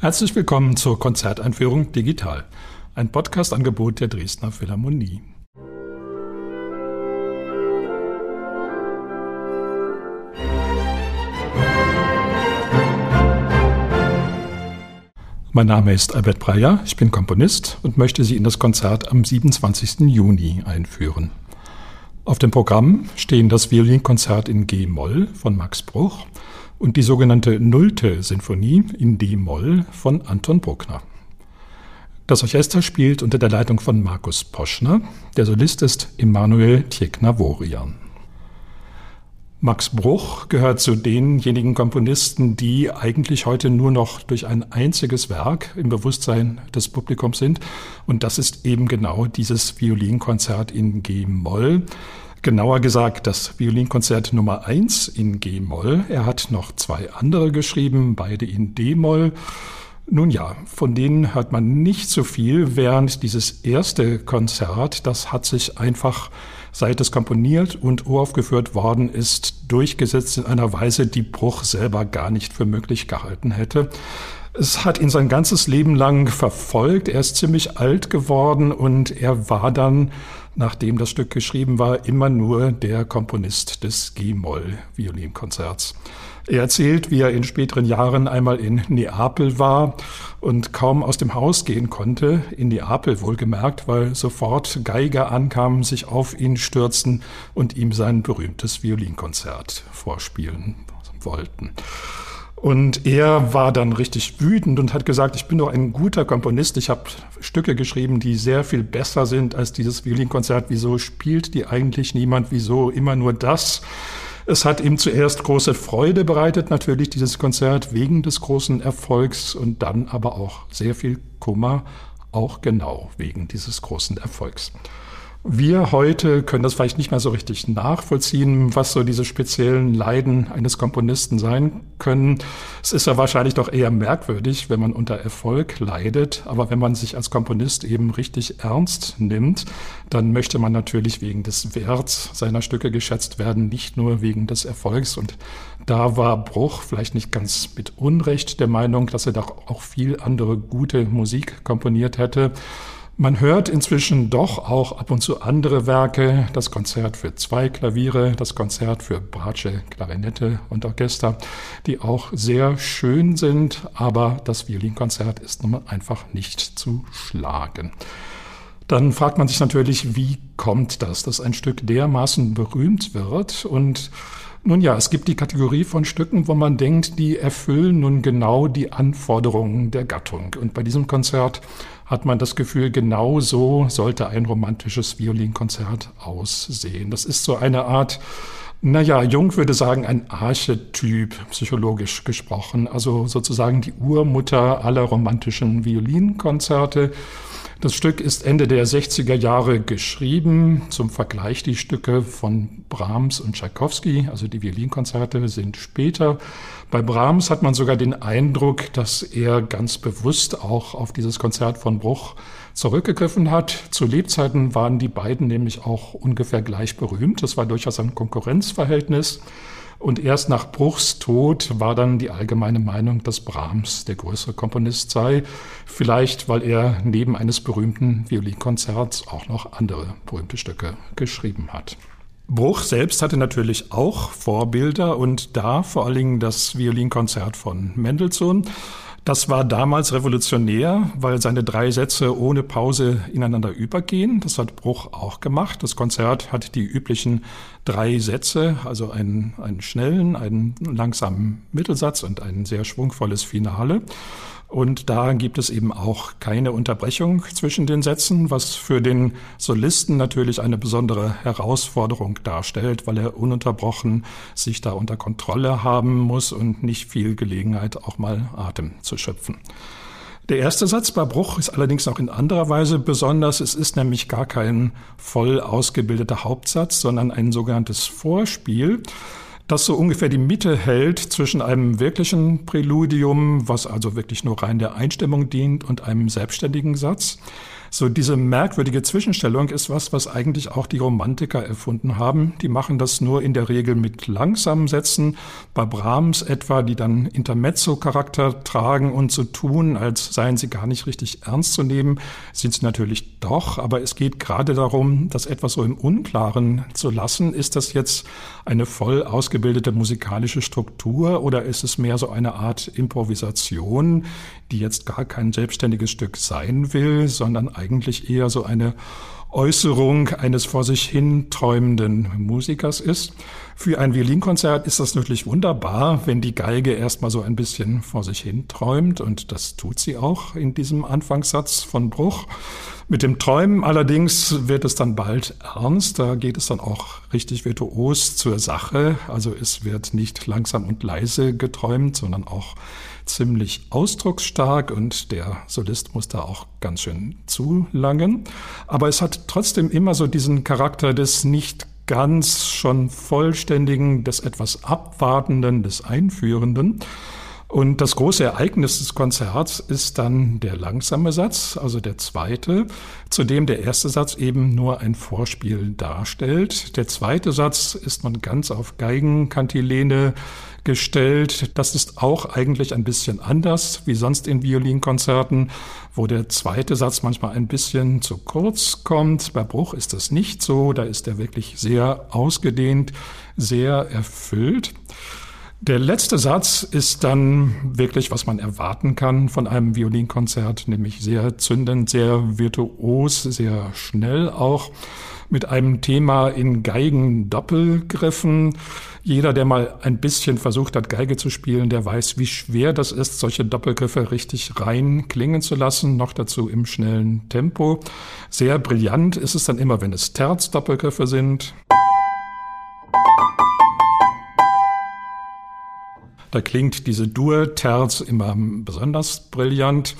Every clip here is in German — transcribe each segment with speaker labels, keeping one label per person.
Speaker 1: Herzlich willkommen zur Konzerteinführung Digital, ein Podcast-Angebot der Dresdner Philharmonie. Mein Name ist Albert Breyer, ich bin Komponist und möchte Sie in das Konzert am 27. Juni einführen. Auf dem Programm stehen das Violinkonzert in G-Moll von Max Bruch und die sogenannte Nullte Sinfonie in D-Moll von Anton Bruckner. Das Orchester spielt unter der Leitung von Markus Poschner, der Solist ist Emanuel Tjeknavorian. Max Bruch gehört zu denjenigen Komponisten, die eigentlich heute nur noch durch ein einziges Werk im Bewusstsein des Publikums sind. Und das ist eben genau dieses Violinkonzert in G-Moll. Genauer gesagt das Violinkonzert Nummer 1 in G-Moll. Er hat noch zwei andere geschrieben, beide in D-Moll. Nun ja, von denen hört man nicht so viel, während dieses erste Konzert, das hat sich einfach, seit es komponiert und uraufgeführt worden ist, durchgesetzt in einer Weise, die Bruch selber gar nicht für möglich gehalten hätte. Es hat ihn sein ganzes Leben lang verfolgt. Er ist ziemlich alt geworden und er war dann nachdem das Stück geschrieben war, immer nur der Komponist des G-Moll-Violinkonzerts. Er erzählt, wie er in späteren Jahren einmal in Neapel war und kaum aus dem Haus gehen konnte, in Neapel wohlgemerkt, weil sofort Geiger ankamen, sich auf ihn stürzten und ihm sein berühmtes Violinkonzert vorspielen wollten. Und er war dann richtig wütend und hat gesagt, ich bin doch ein guter Komponist. Ich habe Stücke geschrieben, die sehr viel besser sind als dieses Violinkonzert. Wieso spielt die eigentlich niemand? Wieso immer nur das? Es hat ihm zuerst große Freude bereitet, natürlich dieses Konzert wegen des großen Erfolgs und dann aber auch sehr viel Kummer, auch genau wegen dieses großen Erfolgs. Wir heute können das vielleicht nicht mehr so richtig nachvollziehen, was so diese speziellen Leiden eines Komponisten sein können. Es ist ja wahrscheinlich doch eher merkwürdig, wenn man unter Erfolg leidet. Aber wenn man sich als Komponist eben richtig ernst nimmt, dann möchte man natürlich wegen des Werts seiner Stücke geschätzt werden, nicht nur wegen des Erfolgs. Und da war Bruch vielleicht nicht ganz mit Unrecht der Meinung, dass er doch auch viel andere gute Musik komponiert hätte. Man hört inzwischen doch auch ab und zu andere Werke, das Konzert für zwei Klaviere, das Konzert für Bratsche, Klarinette und Orchester, die auch sehr schön sind, aber das Violinkonzert ist nun einfach nicht zu schlagen. Dann fragt man sich natürlich, wie kommt das, dass ein Stück dermaßen berühmt wird und nun ja, es gibt die Kategorie von Stücken, wo man denkt, die erfüllen nun genau die Anforderungen der Gattung. Und bei diesem Konzert hat man das Gefühl, genau so sollte ein romantisches Violinkonzert aussehen. Das ist so eine Art, naja, Jung würde sagen, ein Archetyp, psychologisch gesprochen. Also sozusagen die Urmutter aller romantischen Violinkonzerte. Das Stück ist Ende der 60er Jahre geschrieben. Zum Vergleich die Stücke von Brahms und Tchaikovsky, also die Violinkonzerte sind später. Bei Brahms hat man sogar den Eindruck, dass er ganz bewusst auch auf dieses Konzert von Bruch zurückgegriffen hat. Zu Lebzeiten waren die beiden nämlich auch ungefähr gleich berühmt. Das war durchaus ein Konkurrenzverhältnis. Und erst nach Bruchs Tod war dann die allgemeine Meinung, dass Brahms der größere Komponist sei. Vielleicht, weil er neben eines berühmten Violinkonzerts auch noch andere berühmte Stücke geschrieben hat. Bruch selbst hatte natürlich auch Vorbilder und da vor allen Dingen das Violinkonzert von Mendelssohn. Das war damals revolutionär, weil seine drei Sätze ohne Pause ineinander übergehen. Das hat Bruch auch gemacht. Das Konzert hat die üblichen drei Sätze, also einen, einen schnellen, einen langsamen Mittelsatz und ein sehr schwungvolles Finale. Und da gibt es eben auch keine Unterbrechung zwischen den Sätzen, was für den Solisten natürlich eine besondere Herausforderung darstellt, weil er ununterbrochen sich da unter Kontrolle haben muss und nicht viel Gelegenheit auch mal Atem zu schöpfen. Der erste Satz bei Bruch ist allerdings auch in anderer Weise besonders. Es ist nämlich gar kein voll ausgebildeter Hauptsatz, sondern ein sogenanntes Vorspiel das so ungefähr die Mitte hält zwischen einem wirklichen Präludium, was also wirklich nur rein der Einstimmung dient, und einem selbstständigen Satz. So diese merkwürdige Zwischenstellung ist was, was eigentlich auch die Romantiker erfunden haben. Die machen das nur in der Regel mit langsamen Sätzen. Bei Brahms etwa, die dann Intermezzo-Charakter tragen und so tun, als seien sie gar nicht richtig ernst zu nehmen, sind sie natürlich doch. Aber es geht gerade darum, das etwas so im Unklaren zu lassen. Ist das jetzt eine voll ausgebildete musikalische Struktur oder ist es mehr so eine Art Improvisation, die jetzt gar kein selbstständiges Stück sein will, sondern eigentlich eher so eine Äußerung eines vor sich hin träumenden Musikers ist. Für ein Violinkonzert ist das natürlich wunderbar, wenn die Geige erstmal so ein bisschen vor sich hin träumt und das tut sie auch in diesem Anfangssatz von Bruch. Mit dem Träumen allerdings wird es dann bald ernst. Da geht es dann auch richtig virtuos zur Sache. Also es wird nicht langsam und leise geträumt, sondern auch ziemlich ausdrucksstark und der Solist muss da auch ganz schön zulangen. Aber es hat trotzdem immer so diesen Charakter des nicht ganz schon vollständigen, des etwas abwartenden, des Einführenden. Und das große Ereignis des Konzerts ist dann der langsame Satz, also der zweite, zu dem der erste Satz eben nur ein Vorspiel darstellt. Der zweite Satz ist man ganz auf Geigenkantilene gestellt. Das ist auch eigentlich ein bisschen anders wie sonst in Violinkonzerten, wo der zweite Satz manchmal ein bisschen zu kurz kommt. Bei Bruch ist das nicht so. Da ist er wirklich sehr ausgedehnt, sehr erfüllt. Der letzte Satz ist dann wirklich, was man erwarten kann von einem Violinkonzert, nämlich sehr zündend, sehr virtuos, sehr schnell auch, mit einem Thema in Geigen-Doppelgriffen. Jeder, der mal ein bisschen versucht hat, Geige zu spielen, der weiß, wie schwer das ist, solche Doppelgriffe richtig rein klingen zu lassen, noch dazu im schnellen Tempo. Sehr brillant ist es dann immer, wenn es Terz-Doppelgriffe sind. Da klingt diese Dur-Terz immer besonders brillant.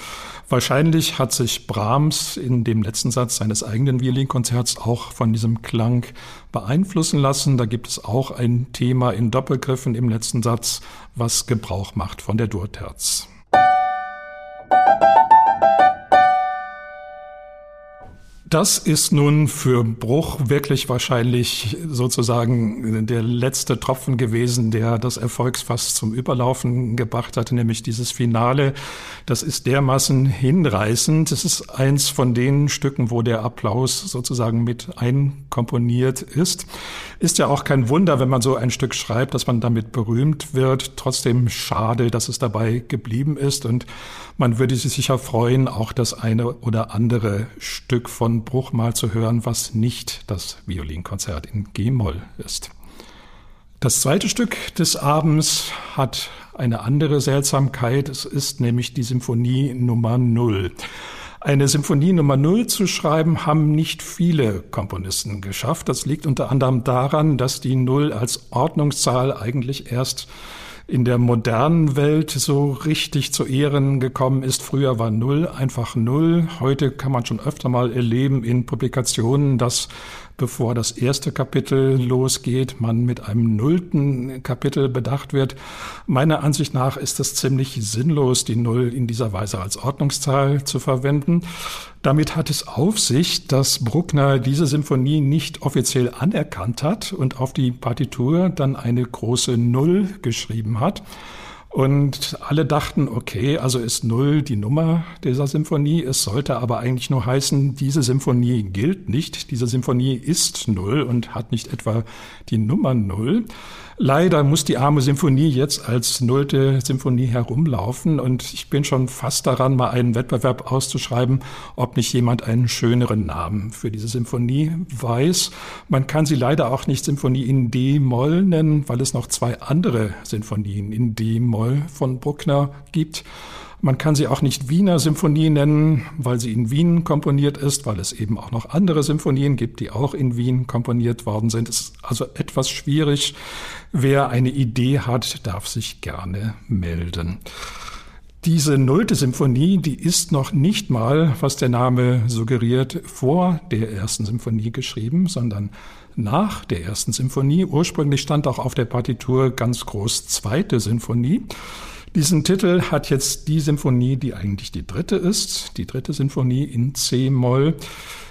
Speaker 1: Wahrscheinlich hat sich Brahms in dem letzten Satz seines eigenen Violinkonzerts auch von diesem Klang beeinflussen lassen. Da gibt es auch ein Thema in Doppelgriffen im letzten Satz, was Gebrauch macht von der Dur-Terz. Das ist nun für Bruch wirklich wahrscheinlich sozusagen der letzte Tropfen gewesen, der das Erfolgsfass zum Überlaufen gebracht hatte, nämlich dieses Finale. Das ist dermaßen hinreißend. Es ist eins von den Stücken, wo der Applaus sozusagen mit einkomponiert ist. Ist ja auch kein Wunder, wenn man so ein Stück schreibt, dass man damit berühmt wird. Trotzdem schade, dass es dabei geblieben ist und man würde sich sicher freuen, auch das eine oder andere Stück von Bruch mal zu hören, was nicht das Violinkonzert in G-Moll ist. Das zweite Stück des Abends hat eine andere Seltsamkeit. Es ist nämlich die Symphonie Nummer Null. Eine Symphonie Nummer Null zu schreiben, haben nicht viele Komponisten geschafft. Das liegt unter anderem daran, dass die Null als Ordnungszahl eigentlich erst in der modernen Welt so richtig zu Ehren gekommen ist. Früher war Null einfach Null. Heute kann man schon öfter mal erleben in Publikationen, dass bevor das erste Kapitel losgeht, man mit einem nullten Kapitel bedacht wird. Meiner Ansicht nach ist es ziemlich sinnlos, die Null in dieser Weise als Ordnungszahl zu verwenden. Damit hat es auf sich, dass Bruckner diese Symphonie nicht offiziell anerkannt hat und auf die Partitur dann eine große Null geschrieben hat. Und alle dachten, okay, also ist Null die Nummer dieser Symphonie. Es sollte aber eigentlich nur heißen, diese Symphonie gilt nicht. Diese Symphonie ist Null und hat nicht etwa die Nummer Null. Leider muss die arme Symphonie jetzt als nullte Symphonie herumlaufen und ich bin schon fast daran, mal einen Wettbewerb auszuschreiben, ob nicht jemand einen schöneren Namen für diese Symphonie weiß. Man kann sie leider auch nicht Symphonie in D-Moll nennen, weil es noch zwei andere Sinfonien in D-Moll von Bruckner gibt. Man kann sie auch nicht Wiener Symphonie nennen, weil sie in Wien komponiert ist, weil es eben auch noch andere Symphonien gibt, die auch in Wien komponiert worden sind. Es ist also etwas schwierig. Wer eine Idee hat, darf sich gerne melden. Diese nullte Symphonie, die ist noch nicht mal, was der Name suggeriert, vor der ersten Symphonie geschrieben, sondern nach der ersten Symphonie. Ursprünglich stand auch auf der Partitur ganz groß zweite Symphonie. Diesen Titel hat jetzt die Symphonie, die eigentlich die dritte ist, die dritte Sinfonie in C-Moll.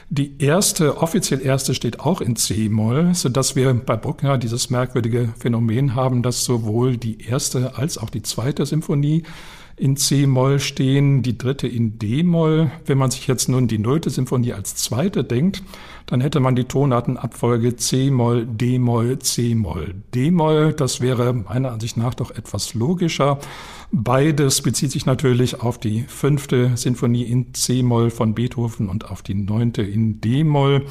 Speaker 1: Die erste, offiziell erste steht auch in C-Moll, sodass wir bei Bruckner dieses merkwürdige Phänomen haben, dass sowohl die erste als auch die zweite Symphonie in C-Moll stehen, die dritte in D-Moll. Wenn man sich jetzt nun die nullte Symphonie als zweite denkt, dann hätte man die Tonartenabfolge C-Moll, D-Moll, C-Moll, D-Moll. Das wäre meiner Ansicht nach doch etwas logischer. Beides bezieht sich natürlich auf die fünfte Sinfonie in C-Moll von Beethoven und auf die neunte in D-Moll.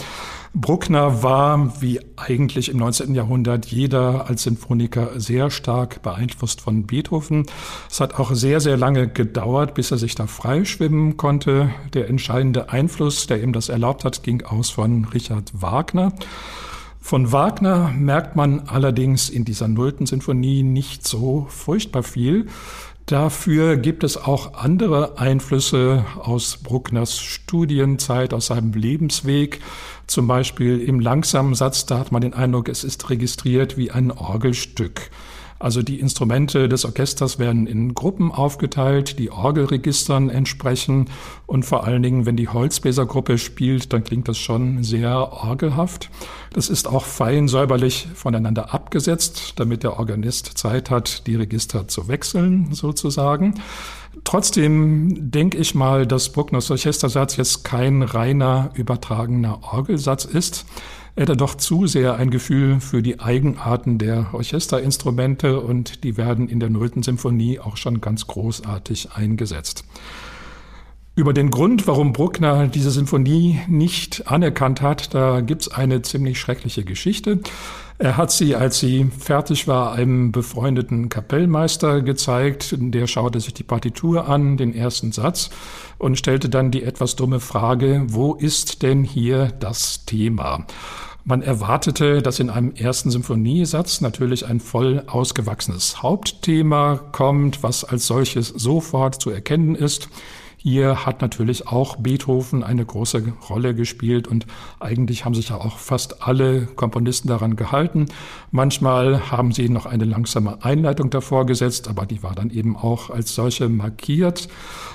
Speaker 1: Bruckner war, wie eigentlich im 19. Jahrhundert, jeder als Sinfoniker sehr stark beeinflusst von Beethoven. Es hat auch sehr, sehr lange gedauert, bis er sich da freischwimmen konnte. Der entscheidende Einfluss, der ihm das erlaubt hat, ging aus von Richard Wagner. Von Wagner merkt man allerdings in dieser nullten Sinfonie nicht so furchtbar viel. Dafür gibt es auch andere Einflüsse aus Bruckners Studienzeit, aus seinem Lebensweg. Zum Beispiel im langsamen Satz, da hat man den Eindruck, es ist registriert wie ein Orgelstück. Also die Instrumente des Orchesters werden in Gruppen aufgeteilt, die Orgelregistern entsprechen und vor allen Dingen, wenn die Holzbläsergruppe spielt, dann klingt das schon sehr orgelhaft. Das ist auch fein säuberlich voneinander abgesetzt, damit der Organist Zeit hat, die Register zu wechseln sozusagen. Trotzdem denke ich mal, dass Bruckners Orchestersatz jetzt kein reiner übertragener Orgelsatz ist. Er hatte doch zu sehr ein Gefühl für die Eigenarten der Orchesterinstrumente und die werden in der Nullten Symphonie auch schon ganz großartig eingesetzt. Über den Grund, warum Bruckner diese Sinfonie nicht anerkannt hat, da gibt's eine ziemlich schreckliche Geschichte. Er hat sie, als sie fertig war, einem befreundeten Kapellmeister gezeigt. Der schaute sich die Partitur an, den ersten Satz, und stellte dann die etwas dumme Frage, wo ist denn hier das Thema? Man erwartete, dass in einem ersten Symphoniesatz natürlich ein voll ausgewachsenes Hauptthema kommt, was als solches sofort zu erkennen ist. Hier hat natürlich auch Beethoven eine große Rolle gespielt und eigentlich haben sich ja auch fast alle Komponisten daran gehalten. Manchmal haben sie noch eine langsame Einleitung davor gesetzt, aber die war dann eben auch als solche markiert.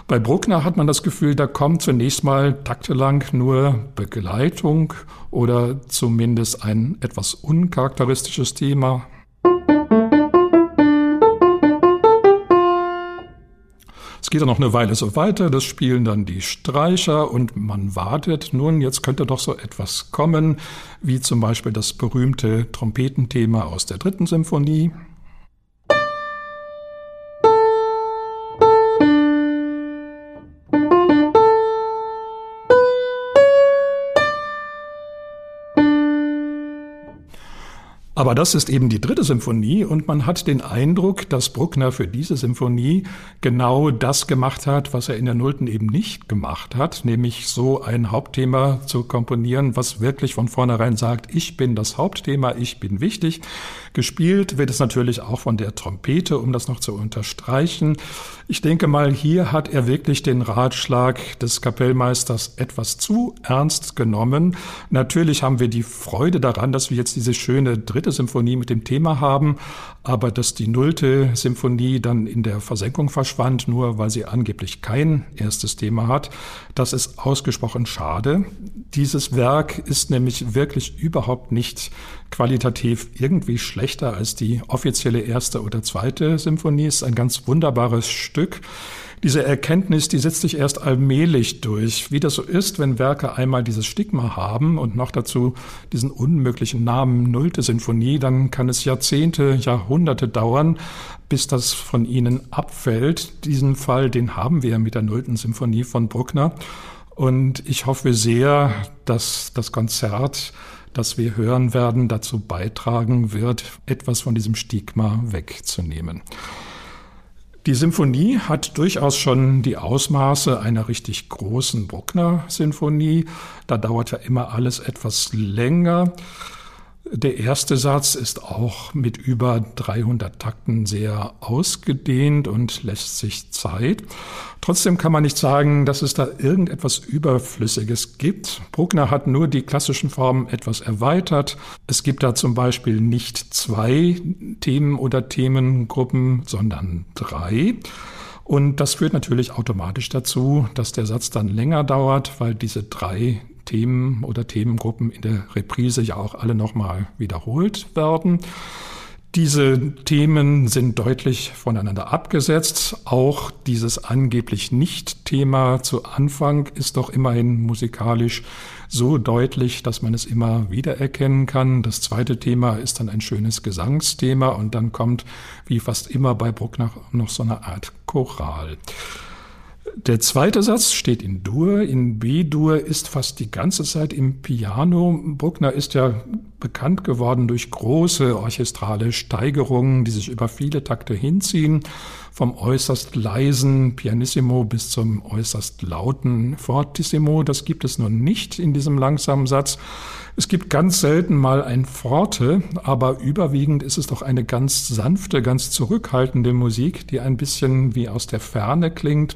Speaker 1: Bei Bruckner hat man das Gefühl, da kommt zunächst mal taktelang nur Begleitung oder zumindest ein etwas uncharakteristisches Thema. Geht dann noch eine Weile so weiter, das spielen dann die Streicher und man wartet, nun, jetzt könnte doch so etwas kommen, wie zum Beispiel das berühmte Trompetenthema aus der dritten Symphonie. Aber das ist eben die dritte Symphonie und man hat den Eindruck, dass Bruckner für diese Symphonie genau das gemacht hat, was er in der Nullten eben nicht gemacht hat, nämlich so ein Hauptthema zu komponieren, was wirklich von vornherein sagt, ich bin das Hauptthema, ich bin wichtig. Gespielt wird es natürlich auch von der Trompete, um das noch zu unterstreichen. Ich denke mal, hier hat er wirklich den Ratschlag des Kapellmeisters etwas zu ernst genommen. Natürlich haben wir die Freude daran, dass wir jetzt diese schöne dritte vierte Symphonie mit dem Thema haben, aber dass die nullte Symphonie dann in der Versenkung verschwand, nur weil sie angeblich kein erstes Thema hat, das ist ausgesprochen schade. Dieses Werk ist nämlich wirklich überhaupt nicht qualitativ irgendwie schlechter als die offizielle erste oder zweite Symphonie. Es ist ein ganz wunderbares Stück. Diese Erkenntnis, die setzt sich erst allmählich durch. Wie das so ist, wenn Werke einmal dieses Stigma haben und noch dazu diesen unmöglichen Namen Nullte Sinfonie, dann kann es Jahrzehnte, Jahrhunderte dauern, bis das von ihnen abfällt. Diesen Fall, den haben wir mit der Nullten Sinfonie von Bruckner. Und ich hoffe sehr, dass das Konzert, das wir hören werden, dazu beitragen wird, etwas von diesem Stigma wegzunehmen. Die Symphonie hat durchaus schon die Ausmaße einer richtig großen Bruckner-Sinfonie. Da dauert ja immer alles etwas länger. Der erste Satz ist auch mit über 300 Takten sehr ausgedehnt und lässt sich Zeit. Trotzdem kann man nicht sagen, dass es da irgendetwas Überflüssiges gibt. Bruckner hat nur die klassischen Formen etwas erweitert. Es gibt da zum Beispiel nicht zwei Themen oder Themengruppen, sondern drei. Und das führt natürlich automatisch dazu, dass der Satz dann länger dauert, weil diese drei Themen oder Themengruppen in der Reprise ja auch alle nochmal wiederholt werden. Diese Themen sind deutlich voneinander abgesetzt. Auch dieses angeblich Nicht-Thema zu Anfang ist doch immerhin musikalisch so deutlich, dass man es immer wiedererkennen kann. Das zweite Thema ist dann ein schönes Gesangsthema und dann kommt, wie fast immer bei Bruckner, noch so eine Art Choral. Der zweite Satz steht in Dur. In B-Dur ist fast die ganze Zeit im Piano. Bruckner ist ja bekannt geworden durch große orchestrale Steigerungen, die sich über viele Takte hinziehen, vom äußerst leisen Pianissimo bis zum äußerst lauten Fortissimo. Das gibt es nun nicht in diesem langsamen Satz. Es gibt ganz selten mal ein Forte, aber überwiegend ist es doch eine ganz sanfte, ganz zurückhaltende Musik, die ein bisschen wie aus der Ferne klingt.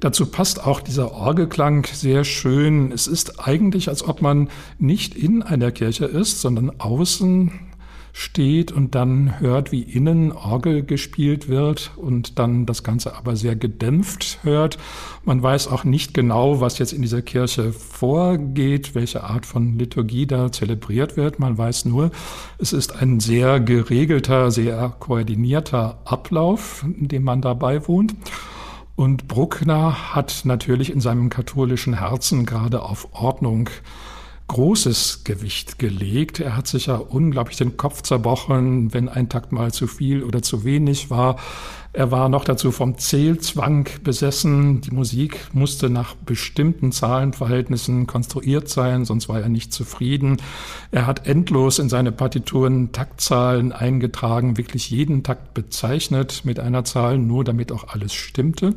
Speaker 1: Dazu passt auch dieser Orgelklang sehr schön. Es ist eigentlich, als ob man nicht in einer Kirche ist, sondern außen steht und dann hört, wie innen Orgel gespielt wird und dann das Ganze aber sehr gedämpft hört. Man weiß auch nicht genau, was jetzt in dieser Kirche vorgeht, welche Art von Liturgie da zelebriert wird. Man weiß nur, es ist ein sehr geregelter, sehr koordinierter Ablauf, in dem man dabei wohnt. Und Bruckner hat natürlich in seinem katholischen Herzen gerade auf Ordnung großes Gewicht gelegt. Er hat sich ja unglaublich den Kopf zerbrochen, wenn ein Takt mal zu viel oder zu wenig war. Er war noch dazu vom Zählzwang besessen. Die Musik musste nach bestimmten Zahlenverhältnissen konstruiert sein, sonst war er nicht zufrieden. Er hat endlos in seine Partituren Taktzahlen eingetragen, wirklich jeden Takt bezeichnet mit einer Zahl, nur damit auch alles stimmte.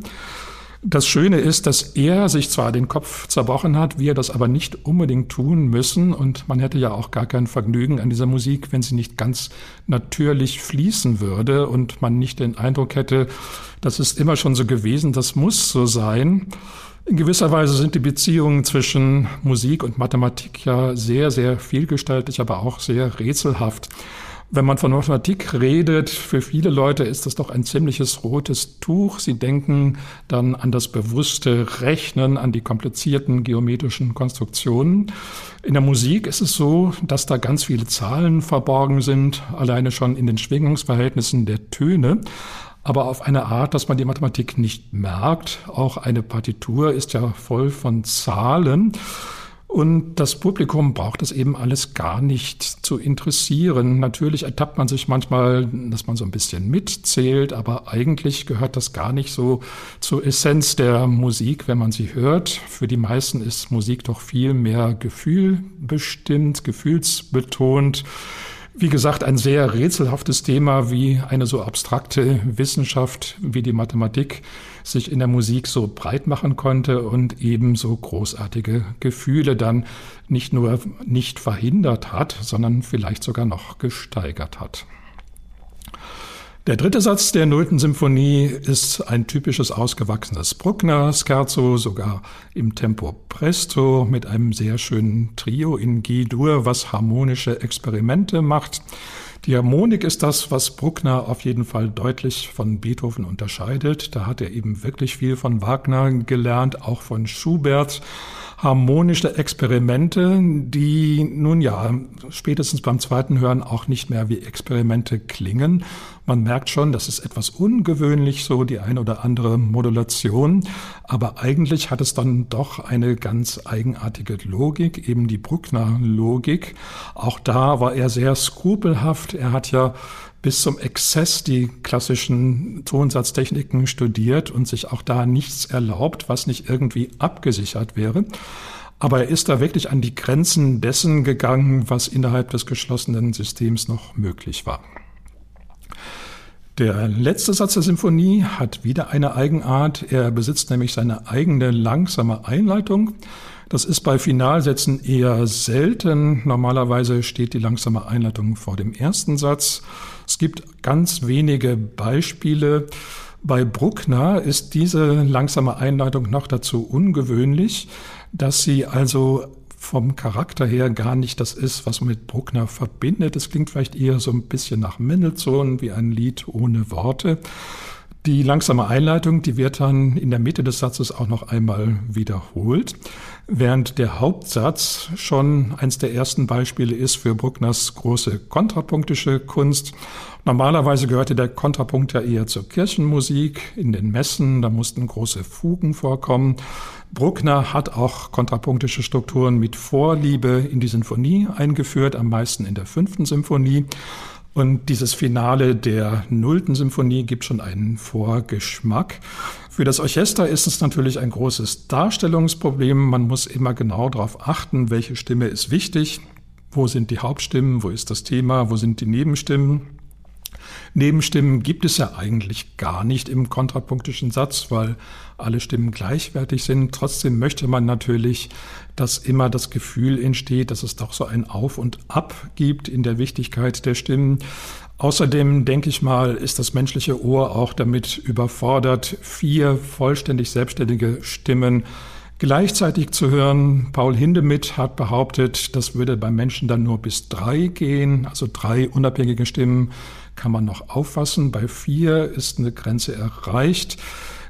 Speaker 1: Das Schöne ist, dass er sich zwar den Kopf zerbrochen hat, wir das aber nicht unbedingt tun müssen. Und man hätte ja auch gar kein Vergnügen an dieser Musik, wenn sie nicht ganz natürlich fließen würde und man nicht den Eindruck hätte, das ist immer schon so gewesen, das muss so sein. In gewisser Weise sind die Beziehungen zwischen Musik und Mathematik ja sehr, sehr vielgestaltig, aber auch sehr rätselhaft. Wenn man von Mathematik redet, für viele Leute ist das doch ein ziemliches rotes Tuch. Sie denken dann an das bewusste Rechnen, an die komplizierten geometrischen Konstruktionen. In der Musik ist es so, dass da ganz viele Zahlen verborgen sind, alleine schon in den Schwingungsverhältnissen der Töne aber auf eine Art, dass man die Mathematik nicht merkt. Auch eine Partitur ist ja voll von Zahlen. Und das Publikum braucht es eben alles gar nicht zu interessieren. Natürlich ertappt man sich manchmal, dass man so ein bisschen mitzählt, aber eigentlich gehört das gar nicht so zur Essenz der Musik, wenn man sie hört. Für die meisten ist Musik doch viel mehr Gefühl bestimmt, gefühlsbetont. Wie gesagt, ein sehr rätselhaftes Thema wie eine so abstrakte Wissenschaft wie die Mathematik sich in der Musik so breit machen konnte und eben so großartige Gefühle dann nicht nur nicht verhindert hat, sondern vielleicht sogar noch gesteigert hat. Der dritte Satz der Nullten Symphonie ist ein typisches ausgewachsenes Bruckner-Scherzo, sogar im Tempo Presto mit einem sehr schönen Trio in G-Dur, was harmonische Experimente macht. Die Harmonik ist das, was Bruckner auf jeden Fall deutlich von Beethoven unterscheidet. Da hat er eben wirklich viel von Wagner gelernt, auch von Schubert harmonische Experimente, die nun ja spätestens beim zweiten Hören auch nicht mehr wie Experimente klingen. Man merkt schon, das ist etwas ungewöhnlich, so die ein oder andere Modulation. Aber eigentlich hat es dann doch eine ganz eigenartige Logik, eben die Bruckner-Logik. Auch da war er sehr skrupelhaft. Er hat ja bis zum Exzess die klassischen Tonsatztechniken studiert und sich auch da nichts erlaubt, was nicht irgendwie abgesichert wäre. Aber er ist da wirklich an die Grenzen dessen gegangen, was innerhalb des geschlossenen Systems noch möglich war. Der letzte Satz der Symphonie hat wieder eine Eigenart. Er besitzt nämlich seine eigene langsame Einleitung. Das ist bei Finalsätzen eher selten. Normalerweise steht die langsame Einleitung vor dem ersten Satz. Es gibt ganz wenige Beispiele. Bei Bruckner ist diese langsame Einleitung noch dazu ungewöhnlich, dass sie also vom Charakter her gar nicht das ist, was man mit Bruckner verbindet. Es klingt vielleicht eher so ein bisschen nach Mendelssohn wie ein Lied ohne Worte. Die langsame Einleitung, die wird dann in der Mitte des Satzes auch noch einmal wiederholt, während der Hauptsatz schon eins der ersten Beispiele ist für Bruckners große kontrapunktische Kunst. Normalerweise gehörte der Kontrapunkt ja eher zur Kirchenmusik in den Messen, da mussten große Fugen vorkommen. Bruckner hat auch kontrapunktische Strukturen mit Vorliebe in die Sinfonie eingeführt, am meisten in der fünften Symphonie. Und dieses Finale der Nullten Symphonie gibt schon einen Vorgeschmack. Für das Orchester ist es natürlich ein großes Darstellungsproblem. Man muss immer genau darauf achten, welche Stimme ist wichtig, wo sind die Hauptstimmen, wo ist das Thema, wo sind die Nebenstimmen. Nebenstimmen gibt es ja eigentlich gar nicht im kontrapunktischen Satz, weil alle Stimmen gleichwertig sind. Trotzdem möchte man natürlich, dass immer das Gefühl entsteht, dass es doch so ein Auf und Ab gibt in der Wichtigkeit der Stimmen. Außerdem denke ich mal, ist das menschliche Ohr auch damit überfordert, vier vollständig selbstständige Stimmen gleichzeitig zu hören. Paul Hindemith hat behauptet, das würde beim Menschen dann nur bis drei gehen, also drei unabhängige Stimmen kann man noch auffassen. Bei vier ist eine Grenze erreicht.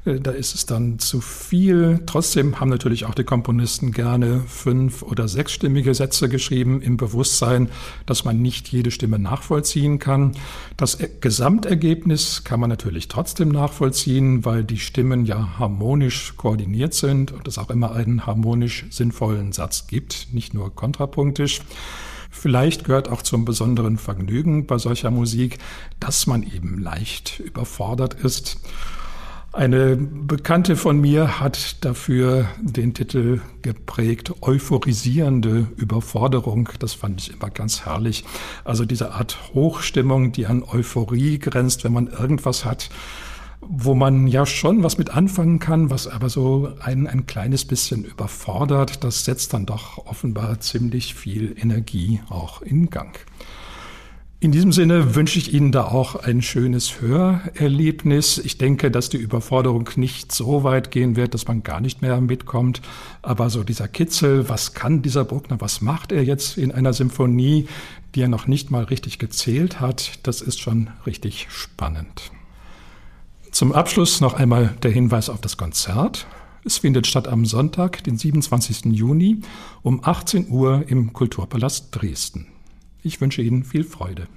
Speaker 1: Äh, da ist es dann zu viel. Trotzdem haben natürlich auch die Komponisten gerne fünf- oder sechsstimmige Sätze geschrieben, im Bewusstsein, dass man nicht jede Stimme nachvollziehen kann. Das Gesamtergebnis kann man natürlich trotzdem nachvollziehen, weil die Stimmen ja harmonisch koordiniert sind und es auch immer einen harmonisch sinnvollen Satz gibt, nicht nur kontrapunktisch. Vielleicht gehört auch zum besonderen Vergnügen bei solcher Musik, dass man eben leicht überfordert ist. Eine Bekannte von mir hat dafür den Titel geprägt, euphorisierende Überforderung. Das fand ich immer ganz herrlich. Also diese Art Hochstimmung, die an Euphorie grenzt, wenn man irgendwas hat, wo man ja schon was mit anfangen kann, was aber so ein, ein kleines bisschen überfordert, das setzt dann doch offenbar ziemlich viel Energie auch in Gang. In diesem Sinne wünsche ich Ihnen da auch ein schönes Hörerlebnis. Ich denke, dass die Überforderung nicht so weit gehen wird, dass man gar nicht mehr mitkommt. Aber so dieser Kitzel, was kann dieser Bruckner, was macht er jetzt in einer Symphonie, die er noch nicht mal richtig gezählt hat, das ist schon richtig spannend. Zum Abschluss noch einmal der Hinweis auf das Konzert. Es findet statt am Sonntag, den 27. Juni um 18 Uhr im Kulturpalast Dresden. Ich wünsche Ihnen viel Freude.